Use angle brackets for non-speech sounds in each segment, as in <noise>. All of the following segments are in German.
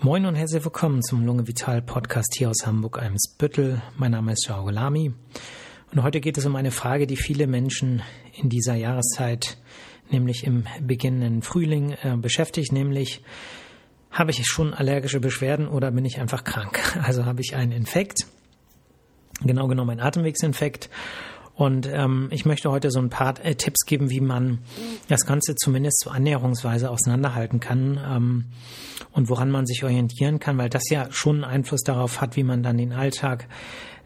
Moin und herzlich willkommen zum Lunge Vital Podcast hier aus Hamburg-Eimsbüttel. Mein Name ist Jao Golami und heute geht es um eine Frage, die viele Menschen in dieser Jahreszeit, nämlich im beginnenden Frühling, äh, beschäftigt, nämlich habe ich schon allergische Beschwerden oder bin ich einfach krank? <laughs> Also habe ich einen Infekt, genau genommen einen Atemwegsinfekt und ähm, ich möchte heute so ein paar äh, Tipps geben, wie man das Ganze zumindest so annäherungsweise auseinanderhalten kann ähm, und woran man sich orientieren kann, weil das ja schon einen Einfluss darauf hat, wie man dann den Alltag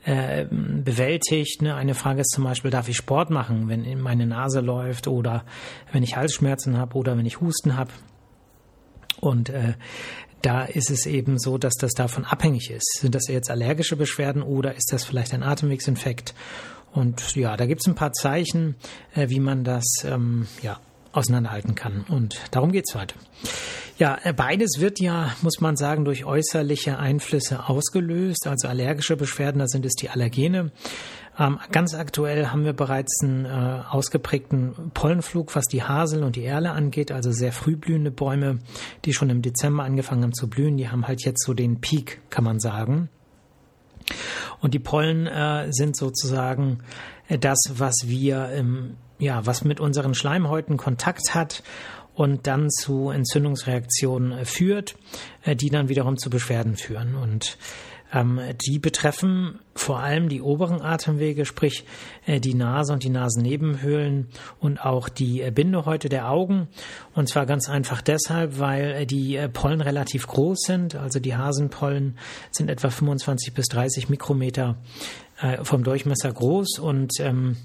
äh, bewältigt. Ne? Eine Frage ist zum Beispiel, darf ich Sport machen, wenn meine Nase läuft oder wenn ich Halsschmerzen habe oder wenn ich Husten habe. Und äh, da ist es eben so, dass das davon abhängig ist. Sind das jetzt allergische Beschwerden oder ist das vielleicht ein Atemwegsinfekt? Und ja, da gibt es ein paar Zeichen, äh, wie man das ähm, ja, auseinanderhalten kann. Und darum geht's heute. Ja, äh, beides wird ja, muss man sagen, durch äußerliche Einflüsse ausgelöst. Also allergische Beschwerden, da sind es die Allergene. Ähm, ganz aktuell haben wir bereits einen äh, ausgeprägten Pollenflug, was die Hasel und die Erle angeht, also sehr früh blühende Bäume, die schon im Dezember angefangen haben zu blühen. Die haben halt jetzt so den Peak, kann man sagen. Und die Pollen äh, sind sozusagen äh, das, was wir, ähm, ja, was mit unseren Schleimhäuten Kontakt hat und dann zu Entzündungsreaktionen äh, führt, äh, die dann wiederum zu Beschwerden führen. Und die betreffen vor allem die oberen Atemwege, sprich äh, die Nase und die Nasennebenhöhlen und auch die äh, Bindehäute der Augen. Und zwar ganz einfach deshalb, weil äh, die Pollen relativ groß sind. Also die Hasenpollen sind etwa 25 bis 30 Mikrometer vom Durchmesser groß und ähm,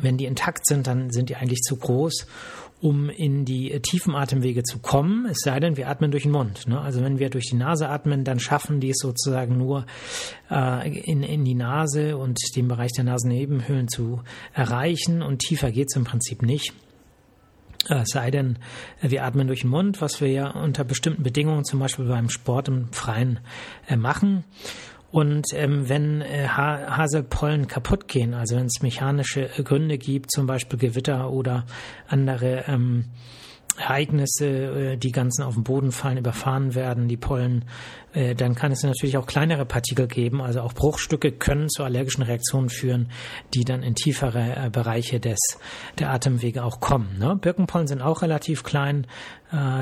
wenn die intakt sind, dann sind die eigentlich zu groß um in die tiefen Atemwege zu kommen, es sei denn, wir atmen durch den Mund. Ne? Also wenn wir durch die Nase atmen, dann schaffen die es sozusagen nur äh, in, in die Nase und den Bereich der Nasennebenhöhlen zu erreichen und tiefer geht's im Prinzip nicht. Äh, es sei denn, wir atmen durch den Mund, was wir ja unter bestimmten Bedingungen, zum Beispiel beim Sport im Freien, äh, machen. Und ähm, wenn äh, ha Haselpollen kaputt gehen, also wenn es mechanische Gründe gibt, zum Beispiel Gewitter oder andere ähm, Ereignisse, äh, die ganzen auf den Boden fallen, überfahren werden, die Pollen, äh, dann kann es natürlich auch kleinere Partikel geben. Also auch Bruchstücke können zu allergischen Reaktionen führen, die dann in tiefere äh, Bereiche des der Atemwege auch kommen. Ne? Birkenpollen sind auch relativ klein.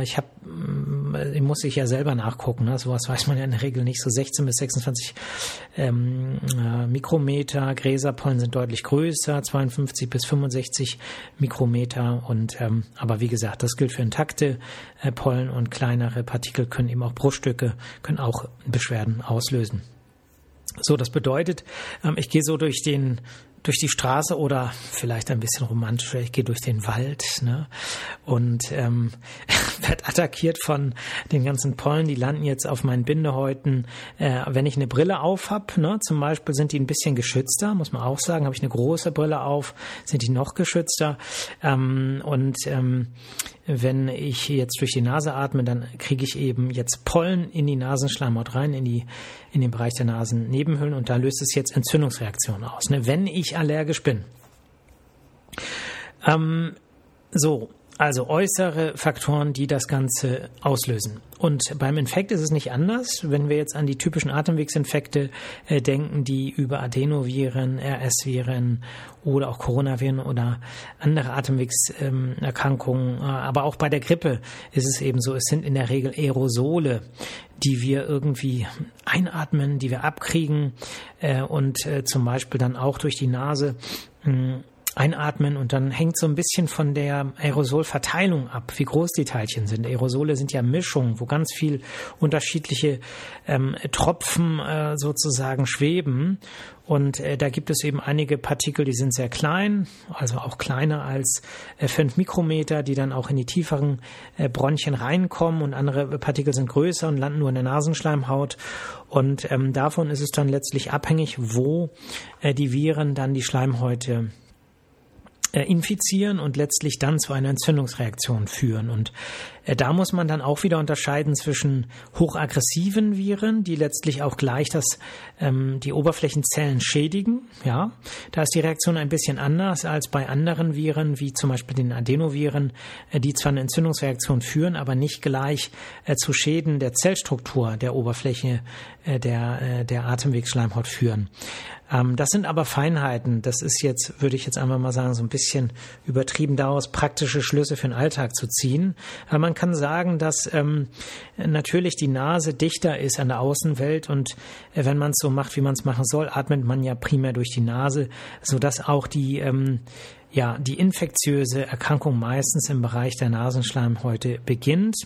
Ich habe, mm, muss ich ja selber nachgucken. Ne? Sowas weiß man ja in der Regel nicht. So 16 bis 26 ähm, Mikrometer. Gräserpollen sind deutlich größer, 52 bis 65 Mikrometer. Und ähm, aber wie gesagt, das gilt für intakte äh, Pollen und kleinere Partikel können eben auch Bruchstücke, können Beschwerden auslösen. So, das bedeutet, ähm, ich gehe so durch den durch die Straße oder vielleicht ein bisschen romantischer, ich gehe durch den Wald ne, und ähm, <laughs> werde attackiert von den ganzen Pollen, die landen jetzt auf meinen Bindehäuten. Äh, wenn ich eine Brille auf habe, ne, zum Beispiel sind die ein bisschen geschützter, muss man auch sagen, habe ich eine große Brille auf, sind die noch geschützter. Ähm, und ähm, wenn ich jetzt durch die Nase atme, dann kriege ich eben jetzt Pollen in die Nasenschleimhaut rein, in die in den Bereich der Nasennebenhöhlen und da löst es jetzt Entzündungsreaktionen aus. Ne? Wenn ich allergisch bin. Ähm, so, also äußere Faktoren, die das Ganze auslösen. Und beim Infekt ist es nicht anders. Wenn wir jetzt an die typischen Atemwegsinfekte äh, denken, die über Adenoviren, RS-Viren oder auch Coronaviren oder andere Atemwegserkrankungen, äh, aber auch bei der Grippe ist es eben so, es sind in der Regel Aerosole, die wir irgendwie einatmen, die wir abkriegen äh, und äh, zum Beispiel dann auch durch die Nase mh, einatmen und dann hängt so ein bisschen von der Aerosolverteilung ab, wie groß die Teilchen sind. Aerosole sind ja Mischungen, wo ganz viel unterschiedliche ähm, Tropfen äh, sozusagen schweben und äh, da gibt es eben einige Partikel, die sind sehr klein, also auch kleiner als äh, 5 Mikrometer, die dann auch in die tieferen äh, Bronchien reinkommen und andere Partikel sind größer und landen nur in der Nasenschleimhaut. Und ähm, davon ist es dann letztlich abhängig, wo äh, die Viren dann die Schleimhäute infizieren und letztlich dann zu einer Entzündungsreaktion führen. Und äh, da muss man dann auch wieder unterscheiden zwischen hochaggressiven Viren, die letztlich auch gleich das, ähm, die Oberflächenzellen schädigen. Ja, da ist die Reaktion ein bisschen anders als bei anderen Viren, wie zum Beispiel den Adenoviren, äh, die zwar eine Entzündungsreaktion führen, aber nicht gleich äh, zu Schäden der Zellstruktur der Oberfläche äh, der, äh, der Atemwegsschleimhaut führen. Ähm, das sind aber Feinheiten. Das ist jetzt, würde ich jetzt einfach mal sagen, so ein bisschen übertrieben daraus, praktische Schlüsse für den Alltag zu ziehen. Man kann sagen, dass ähm, natürlich die Nase dichter ist an der Außenwelt und äh, wenn man es so macht, wie man es machen soll, atmet man ja primär durch die Nase, so dass auch die ähm, ja, die infektiöse Erkrankung meistens im Bereich der Nasenschleimhäute beginnt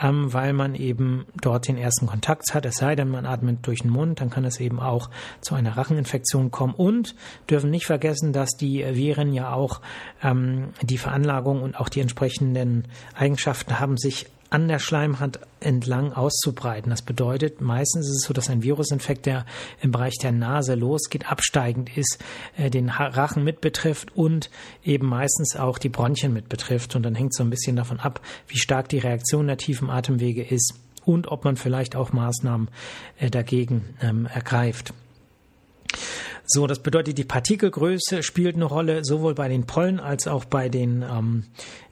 ähm, weil man eben dort den ersten Kontakt hat. Es sei denn, man atmet durch den Mund, dann kann es eben auch zu einer Racheninfektion kommen. Und dürfen nicht vergessen, dass die Viren ja auch ähm, die Veranlagung und auch die entsprechenden Eigenschaften haben, sich an der Schleimhaut entlang auszubreiten. Das bedeutet, meistens ist es so, dass ein Virusinfekt, der im Bereich der Nase losgeht, absteigend ist, äh, den Rachen mit betrifft und eben meistens auch die Bronchien mit betrifft. Und dann hängt es so ein bisschen davon ab, wie stark die Reaktion der tiefen Atemwege ist und ob man vielleicht auch Maßnahmen äh, dagegen ähm, ergreift. So, das bedeutet, die Partikelgröße spielt eine Rolle sowohl bei den Pollen als auch bei den ähm,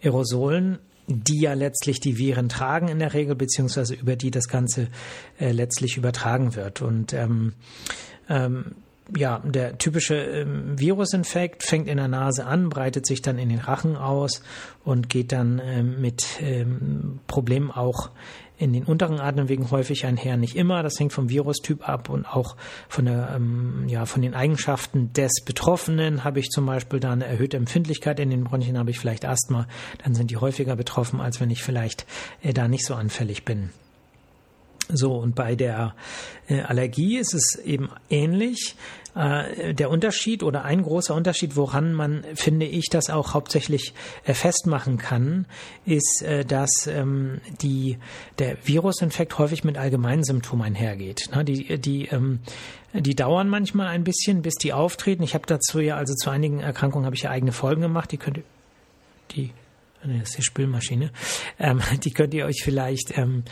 Aerosolen die ja letztlich die Viren tragen in der Regel, beziehungsweise über die das Ganze äh, letztlich übertragen wird. Und ähm, ähm, ja, der typische ähm, Virusinfekt fängt in der Nase an, breitet sich dann in den Rachen aus und geht dann ähm, mit ähm, Problemen auch in den unteren Atemwegen häufig einher, nicht immer. Das hängt vom Virustyp ab und auch von der, ähm, ja, von den Eigenschaften des Betroffenen. Habe ich zum Beispiel da eine erhöhte Empfindlichkeit in den Bronchien, habe ich vielleicht Asthma, dann sind die häufiger betroffen, als wenn ich vielleicht äh, da nicht so anfällig bin. So, und bei der äh, Allergie ist es eben ähnlich. Äh, der Unterschied oder ein großer Unterschied, woran man, finde ich, das auch hauptsächlich äh, festmachen kann, ist, dass ähm, die, der Virusinfekt häufig mit Allgemeinsymptomen einhergeht. Ne? Die, die, ähm, die dauern manchmal ein bisschen, bis die auftreten. Ich habe dazu ja, also zu einigen Erkrankungen habe ich ja eigene Folgen gemacht, die könnt ihr, die das ist die Spülmaschine. Ähm, die könnt ihr euch vielleicht ähm,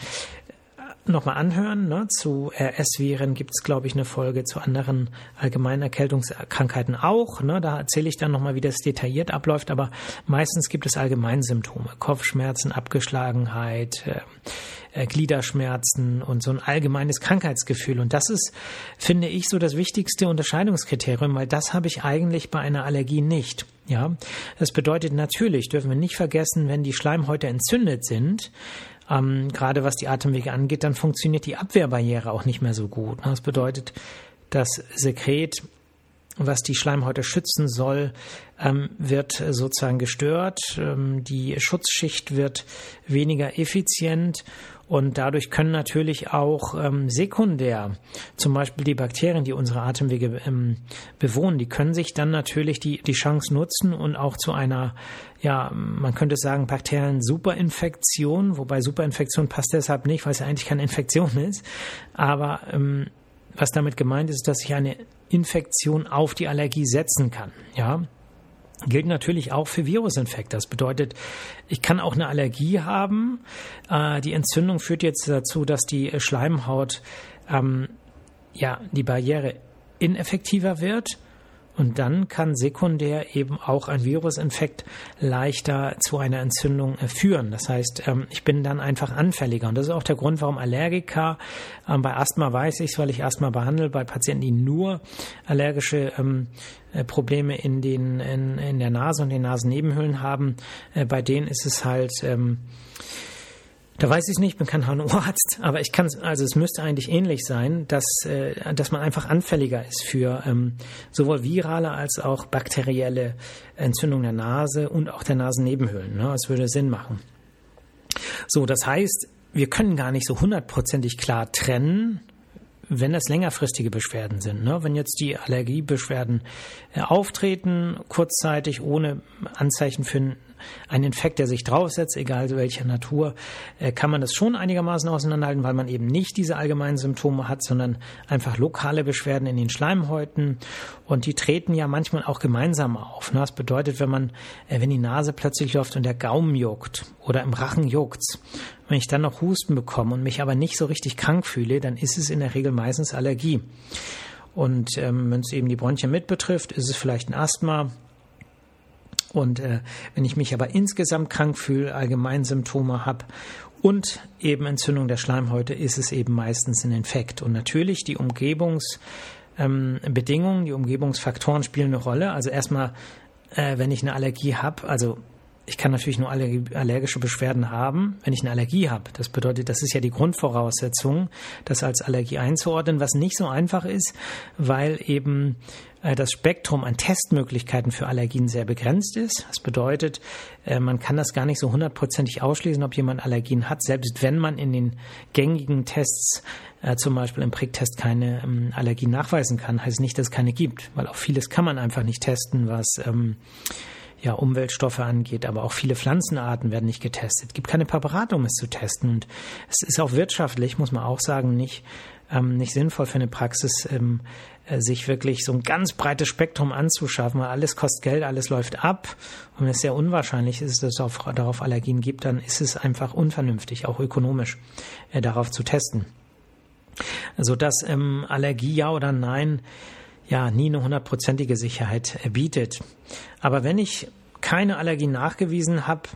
nochmal anhören. Ne? Zu RS-Viren gibt es, glaube ich, eine Folge zu anderen allgemeinen Erkältungskrankheiten auch. Ne? Da erzähle ich dann nochmal, wie das detailliert abläuft. Aber meistens gibt es Allgemeinsymptome. Kopfschmerzen, Abgeschlagenheit, äh, äh, Gliederschmerzen und so ein allgemeines Krankheitsgefühl. Und das ist, finde ich, so das wichtigste Unterscheidungskriterium, weil das habe ich eigentlich bei einer Allergie nicht. Ja, das bedeutet natürlich, dürfen wir nicht vergessen, wenn die Schleimhäute entzündet sind, ähm, gerade was die Atemwege angeht, dann funktioniert die Abwehrbarriere auch nicht mehr so gut. Das bedeutet, das Sekret, was die Schleimhäute schützen soll, ähm, wird sozusagen gestört. Ähm, die Schutzschicht wird weniger effizient und dadurch können natürlich auch ähm, sekundär, zum Beispiel die Bakterien, die unsere Atemwege ähm, bewohnen, die können sich dann natürlich die, die Chance nutzen und auch zu einer, ja, man könnte sagen, bakteriellen Superinfektion, wobei Superinfektion passt deshalb nicht, weil es ja eigentlich keine Infektion ist. Aber ähm, was damit gemeint ist, dass ich eine Infektion auf die Allergie setzen kann. Ja, gilt natürlich auch für Virusinfekte. Das bedeutet, ich kann auch eine Allergie haben. Äh, die Entzündung führt jetzt dazu, dass die Schleimhaut, ähm, ja, die Barriere ineffektiver wird und dann kann sekundär eben auch ein Virusinfekt leichter zu einer Entzündung äh, führen. Das heißt, ähm, ich bin dann einfach anfälliger. Und das ist auch der Grund, warum Allergiker, ähm, bei Asthma weiß ich es, weil ich Asthma behandle, bei Patienten, die nur allergische ähm, äh, Probleme in, den, in, in der Nase und den Nasennebenhöhlen haben, äh, bei denen ist es halt da weiß ich es nicht, bin kein HNO-Arzt, <laughs> aber ich kann also es müsste eigentlich ähnlich sein, dass, äh, dass man einfach anfälliger ist für ähm, sowohl virale als auch bakterielle Entzündung der Nase und auch der Nasennebenhöhlen. Ne? Das würde Sinn machen. So, das heißt, wir können gar nicht so hundertprozentig klar trennen, wenn das längerfristige Beschwerden sind. Ne? Wenn jetzt die Allergiebeschwerden äh, auftreten, kurzzeitig ohne Anzeichen für ein ein Infekt, der sich draufsetzt, egal welcher Natur, äh, kann man das schon einigermaßen auseinanderhalten, weil man eben nicht diese allgemeinen Symptome hat, sondern einfach lokale Beschwerden in den Schleimhäuten. Und die treten ja manchmal auch gemeinsam auf. Das bedeutet, wenn man, äh, wenn die Nase plötzlich läuft und der Gaumen juckt oder im Rachen juckt's, wenn ich dann noch Husten bekomme und mich aber nicht so richtig krank fühle, dann ist es in der Regel meistens Allergie. Und ähm, wenn es eben die Bronchien mit betrifft, ist es vielleicht ein Asthma. Und äh, wenn ich mich aber insgesamt krank fühle, allgemein Symptome habe und eben Entzündung der Schleimhäute, ist es eben meistens ein Infekt. Und natürlich die Umgebungsbedingungen, ähm, die Umgebungsfaktoren spielen eine Rolle. Also erstmal, äh, wenn ich eine Allergie habe, also ich kann natürlich nur allergische Beschwerden haben, wenn ich eine Allergie habe. Das bedeutet, das ist ja die Grundvoraussetzung, das als Allergie einzuordnen, was nicht so einfach ist, weil eben äh, das Spektrum an Testmöglichkeiten für Allergien sehr begrenzt ist. Das bedeutet, äh, man kann das gar nicht so hundertprozentig ausschließen, ob jemand Allergien hat, selbst wenn man in den gängigen Tests äh, zum Beispiel im Pricktest keine ähm, Allergien nachweisen kann, heißt nicht, dass es keine gibt, weil auch vieles kann man einfach nicht testen, was ähm, ja, Umweltstoffe angeht, aber auch viele Pflanzenarten werden nicht getestet. Es gibt keine Präparate, um es zu testen. Und es ist auch wirtschaftlich, muss man auch sagen, nicht, ähm, nicht sinnvoll für eine Praxis, ähm, äh, sich wirklich so ein ganz breites Spektrum anzuschaffen, weil alles kostet Geld, alles läuft ab. Und wenn es sehr unwahrscheinlich ist, dass es auf, darauf Allergien gibt, dann ist es einfach unvernünftig, auch ökonomisch, äh, darauf zu testen. Also dass ähm, Allergie ja oder nein ja nie eine hundertprozentige Sicherheit bietet. Aber wenn ich keine Allergie nachgewiesen habe,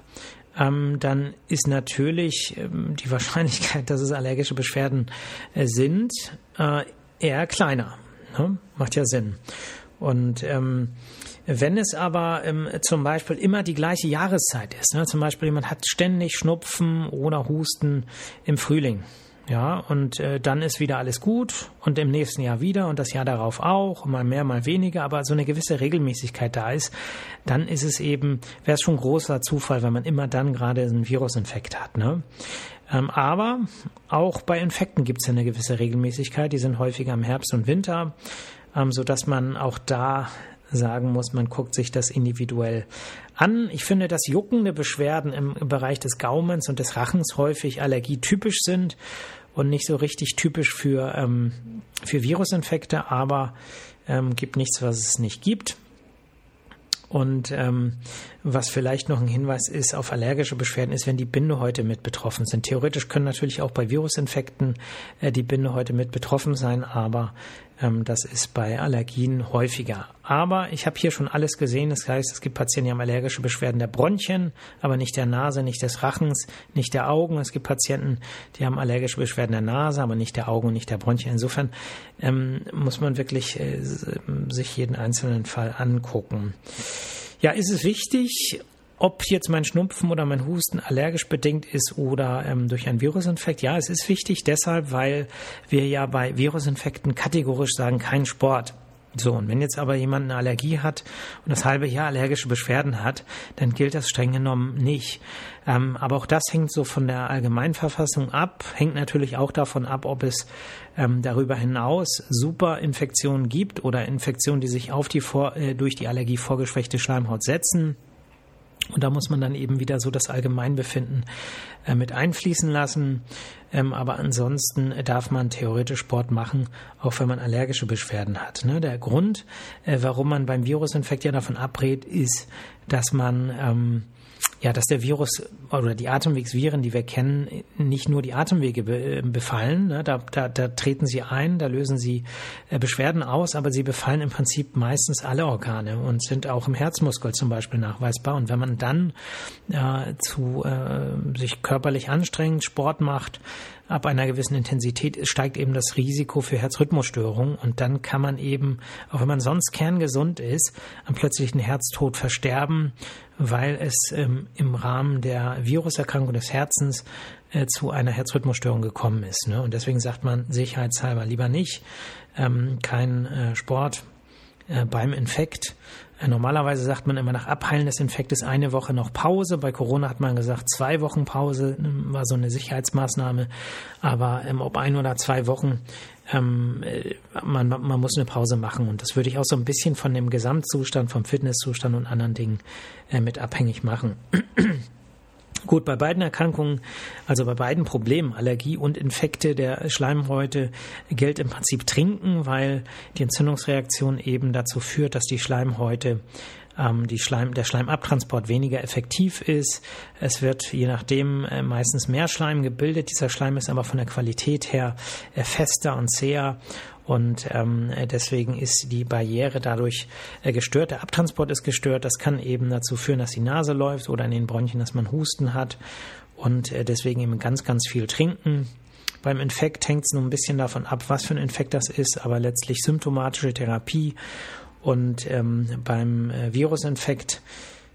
ähm, dann ist natürlich ähm, die <laughs> Wahrscheinlichkeit, dass es allergische Beschwerden äh, sind, äh, eher kleiner. Ne? Macht ja Sinn. Und ähm, wenn es aber zum Beispiel immer die gleiche Jahreszeit ist, ne? zum Beispiel jemand hat ständig Schnupfen oder Husten im Frühling, ja, und äh, dann ist wieder alles gut und im nächsten Jahr wieder und das Jahr darauf auch, mal mehr, mal weniger, aber so eine gewisse Regelmäßigkeit da ist, dann ist es eben, wäre es schon großer Zufall, wenn man immer dann gerade einen Virusinfekt hat. Ne? Ähm, aber auch bei Infekten gibt es eine gewisse Regelmäßigkeit, die sind häufiger im Herbst und Winter, ähm, so dass man auch da sagen muss, man guckt sich das individuell an. Ich finde, dass juckende Beschwerden im Bereich des Gaumens und des Rachens häufig allergietypisch sind und nicht so richtig typisch für, ähm, für Virusinfekte, aber ähm, gibt nichts, was es nicht gibt. Und ähm, was vielleicht noch ein Hinweis ist auf allergische Beschwerden, ist, wenn die Bindehäute mit betroffen sind. Theoretisch können natürlich auch bei Virusinfekten äh, die Bindehäute mit betroffen sein, aber das ist bei Allergien häufiger. Aber ich habe hier schon alles gesehen. Das heißt, es gibt Patienten, die haben allergische Beschwerden der Bronchien, aber nicht der Nase, nicht des Rachens, nicht der Augen. Es gibt Patienten, die haben allergische Beschwerden der Nase, aber nicht der Augen nicht der Bronchien. Insofern ähm, muss man wirklich äh, sich jeden einzelnen Fall angucken. Ja, ist es wichtig, ob jetzt mein Schnupfen oder mein Husten allergisch bedingt ist oder ähm, durch einen Virusinfekt. Ja, es ist wichtig deshalb, weil wir ja bei Virusinfekten kategorisch sagen, kein Sport. So, und wenn jetzt aber jemand eine Allergie hat und das halbe Jahr allergische Beschwerden hat, dann gilt das streng genommen nicht. Ähm, aber auch das hängt so von der Allgemeinverfassung ab, hängt natürlich auch davon ab, ob es ähm, darüber hinaus Superinfektionen gibt oder Infektionen, die sich auf die vor, äh, durch die Allergie vorgeschwächte Schleimhaut setzen. Und da muss man dann eben wieder so das Allgemeinbefinden äh, mit einfließen lassen. Ähm, aber ansonsten darf man theoretisch Sport machen, auch wenn man allergische Beschwerden hat. Ne? Der Grund, äh, warum man beim Virusinfekt ja davon abrät, ist, dass man ähm, ja, dass der Virus oder die Atemwegsviren, die wir kennen, nicht nur die Atemwege be befallen. Ne? Da, da, da treten sie ein, da lösen sie äh, Beschwerden aus, aber sie befallen im Prinzip meistens alle Organe und sind auch im Herzmuskel zum Beispiel nachweisbar. Und wenn man dann äh, zu äh, sich körperlich anstrengend Sport macht, ab einer gewissen Intensität steigt eben das Risiko für Herzrhythmusstörungen und dann kann man eben, auch wenn man sonst kerngesund ist, am plötzlichen Herztod versterben, weil es ähm, im Rahmen der Viruserkrankung des Herzens äh, zu einer Herzrhythmusstörung gekommen ist. Ne? Und deswegen sagt man sicherheitshalber lieber nicht, ähm, kein äh, Sport, äh, beim Infekt. Äh, normalerweise sagt man immer nach Abheilen des Infektes eine Woche noch Pause. Bei Corona hat man gesagt zwei Wochen Pause, ähm, war so eine Sicherheitsmaßnahme. Aber ähm, ob ein oder zwei Wochen, ähm, äh, man, man muss eine Pause machen. Und das würde ich auch so ein bisschen von dem Gesamtzustand, vom Fitnesszustand und anderen Dingen äh, mit abhängig machen. Gut, bei beiden Erkrankungen, also bei beiden Problemen, Allergie und Infekte der Schleimhäute, gilt im Prinzip Trinken, weil die Entzündungsreaktion eben dazu führt, dass die Schleimhäute ähm, die Schleim, der Schleimabtransport weniger effektiv ist. Es wird je nachdem äh, meistens mehr Schleim gebildet. Dieser Schleim ist aber von der Qualität her äh, fester und zäher und ähm, deswegen ist die Barriere dadurch äh, gestört. Der Abtransport ist gestört. Das kann eben dazu führen, dass die Nase läuft oder in den Bronchien, dass man Husten hat. Und äh, deswegen eben ganz, ganz viel trinken. Beim Infekt hängt es nur ein bisschen davon ab, was für ein Infekt das ist, aber letztlich symptomatische Therapie. Und ähm, beim äh, Virusinfekt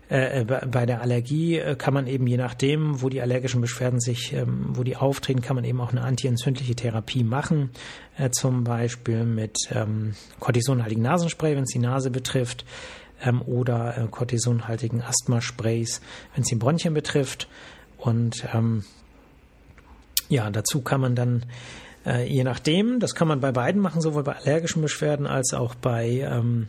äh, bei der Allergie äh, kann man eben je nachdem, wo die allergischen Beschwerden sich, ähm, wo die auftreten, kann man eben auch eine antientzündliche Therapie machen, äh, zum Beispiel mit ähm, Cortisonhaltigen Nasenspray, wenn es die Nase betrifft, ähm, oder äh, Cortisonhaltigen Asthmasprays, wenn es die Bronchien betrifft. Und ähm, ja, dazu kann man dann äh, je nachdem, das kann man bei beiden machen, sowohl bei allergischen Beschwerden als auch bei ähm,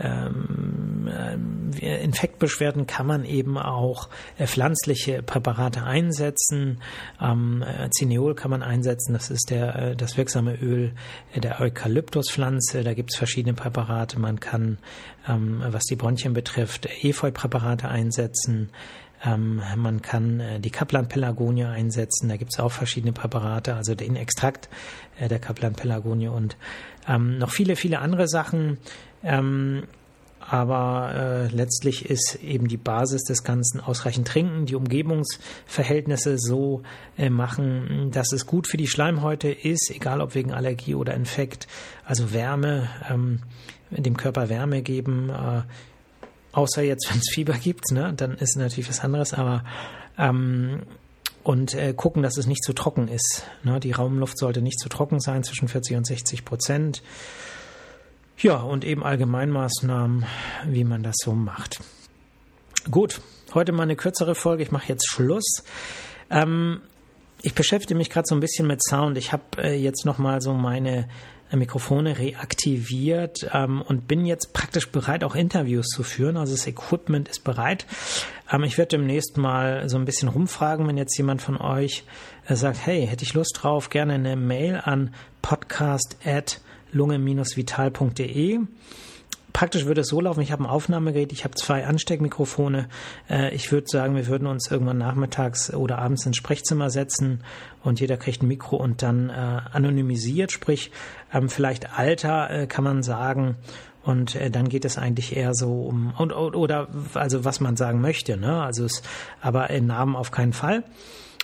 ähm, äh, Infektbeschwerden kann man eben auch äh, pflanzliche Präparate einsetzen. Ähm, äh, Cineol kann man einsetzen, das ist der, äh, das wirksame Öl der Eukalyptuspflanze. Da gibt es verschiedene Präparate. Man kann, ähm, was die Bronchien betrifft, Efeu-Präparate einsetzen. Ähm, man kann äh, die Kaplan-Pelargonie einsetzen. Da gibt es auch verschiedene Präparate, also den Extrakt äh, der Kaplan-Pelargonie und ähm, noch viele, viele andere Sachen. Ähm, aber äh, letztlich ist eben die Basis des Ganzen ausreichend trinken, die Umgebungsverhältnisse so äh, machen, dass es gut für die Schleimhäute ist, egal ob wegen Allergie oder Infekt. Also Wärme, ähm, dem Körper Wärme geben, äh, außer jetzt, <laughs> wenn es Fieber gibt, ne, dann ist natürlich was anderes, aber ähm, und äh, gucken, dass es nicht zu trocken ist. Ne? Die Raumluft sollte nicht zu trocken sein, zwischen 40 und 60 Prozent. Ja, und eben Allgemeinmaßnahmen, wie man das so macht. Gut, heute mal eine kürzere Folge. Ich mache jetzt Schluss. Ähm, ich beschäftige mich gerade so ein bisschen mit Sound. Ich habe äh, jetzt noch mal so meine Mikrofone reaktiviert ähm, und bin jetzt praktisch bereit, auch Interviews zu führen. Also das Equipment ist bereit. Ähm, ich werde demnächst mal so ein bisschen rumfragen, wenn jetzt jemand von euch äh, sagt, hey, hätte ich Lust drauf, gerne eine Mail an podcast@ lunge-vital.de. Praktisch würde es so laufen, ich habe ein Aufnahmegerät, ich habe zwei Ansteckmikrofone. Äh, ich würde sagen, wir würden uns irgendwann nachmittags oder abends ins Sprechzimmer setzen und jeder kriegt ein Mikro und dann äh, anonymisiert, sprich vielleicht Alter äh, kann man sagen und dann geht es eigentlich eher so um und, oder also was man sagen möchte, ne? Also es, aber in Namen auf keinen Fall.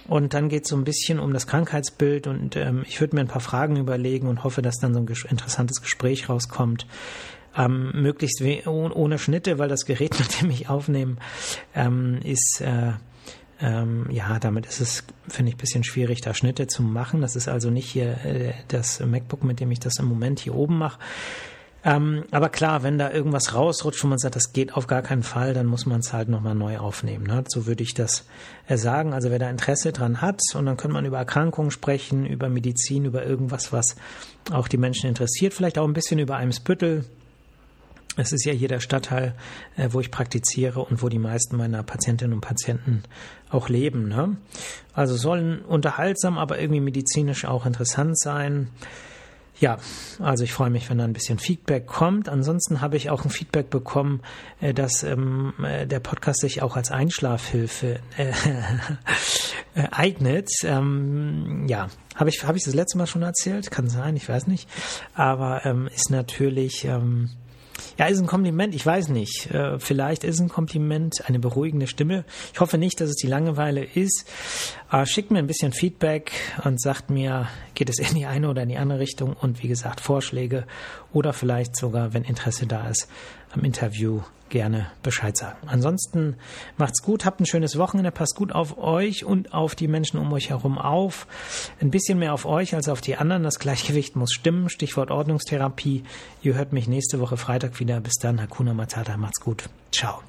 Und dann geht es so ein bisschen um das Krankheitsbild und ähm, ich würde mir ein paar Fragen überlegen und hoffe, dass dann so ein ges interessantes Gespräch rauskommt. Ähm, möglichst ohne Schnitte, weil das Gerät, <laughs> mit dem ich aufnehme, ähm, ist äh, ähm, ja, damit ist es, finde ich, ein bisschen schwierig, da Schnitte zu machen. Das ist also nicht hier äh, das MacBook, mit dem ich das im Moment hier oben mache. Ähm, aber klar, wenn da irgendwas rausrutscht und man sagt, das geht auf gar keinen Fall, dann muss man es halt nochmal neu aufnehmen. Ne? So würde ich das äh, sagen. Also wer da Interesse dran hat und dann könnte man über Erkrankungen sprechen, über Medizin, über irgendwas, was auch die Menschen interessiert, vielleicht auch ein bisschen über Eimsbüttel. Es ist ja hier der Stadtteil, äh, wo ich praktiziere und wo die meisten meiner Patientinnen und Patienten auch leben. Ne? Also sollen unterhaltsam, aber irgendwie medizinisch auch interessant sein. Ja, also ich freue mich, wenn da ein bisschen Feedback kommt. Ansonsten habe ich auch ein Feedback bekommen, äh, dass ähm, äh, der Podcast sich auch als Einschlafhilfe äh, <laughs> äh, eignet. Ähm, ja, habe ich habe ich das letzte Mal schon erzählt? Kann sein, ich weiß nicht. Aber ähm, ist natürlich ähm, ja, ist ein Kompliment, ich weiß nicht. Äh, vielleicht ist ein Kompliment eine beruhigende Stimme. Ich hoffe nicht, dass es die Langeweile ist. Äh, schickt mir ein bisschen Feedback und sagt mir, geht es in die eine oder in die andere Richtung und wie gesagt, Vorschläge oder vielleicht sogar, wenn Interesse da ist, am Interview gerne Bescheid sagen. Ansonsten macht's gut, habt ein schönes Wochenende, passt gut auf euch und auf die Menschen um euch herum auf. Ein bisschen mehr auf euch als auf die anderen. Das Gleichgewicht muss stimmen. Stichwort Ordnungstherapie. Ihr hört mich nächste Woche Freitag wieder. Bis dann, Hakuna Matata. Macht's gut. Ciao.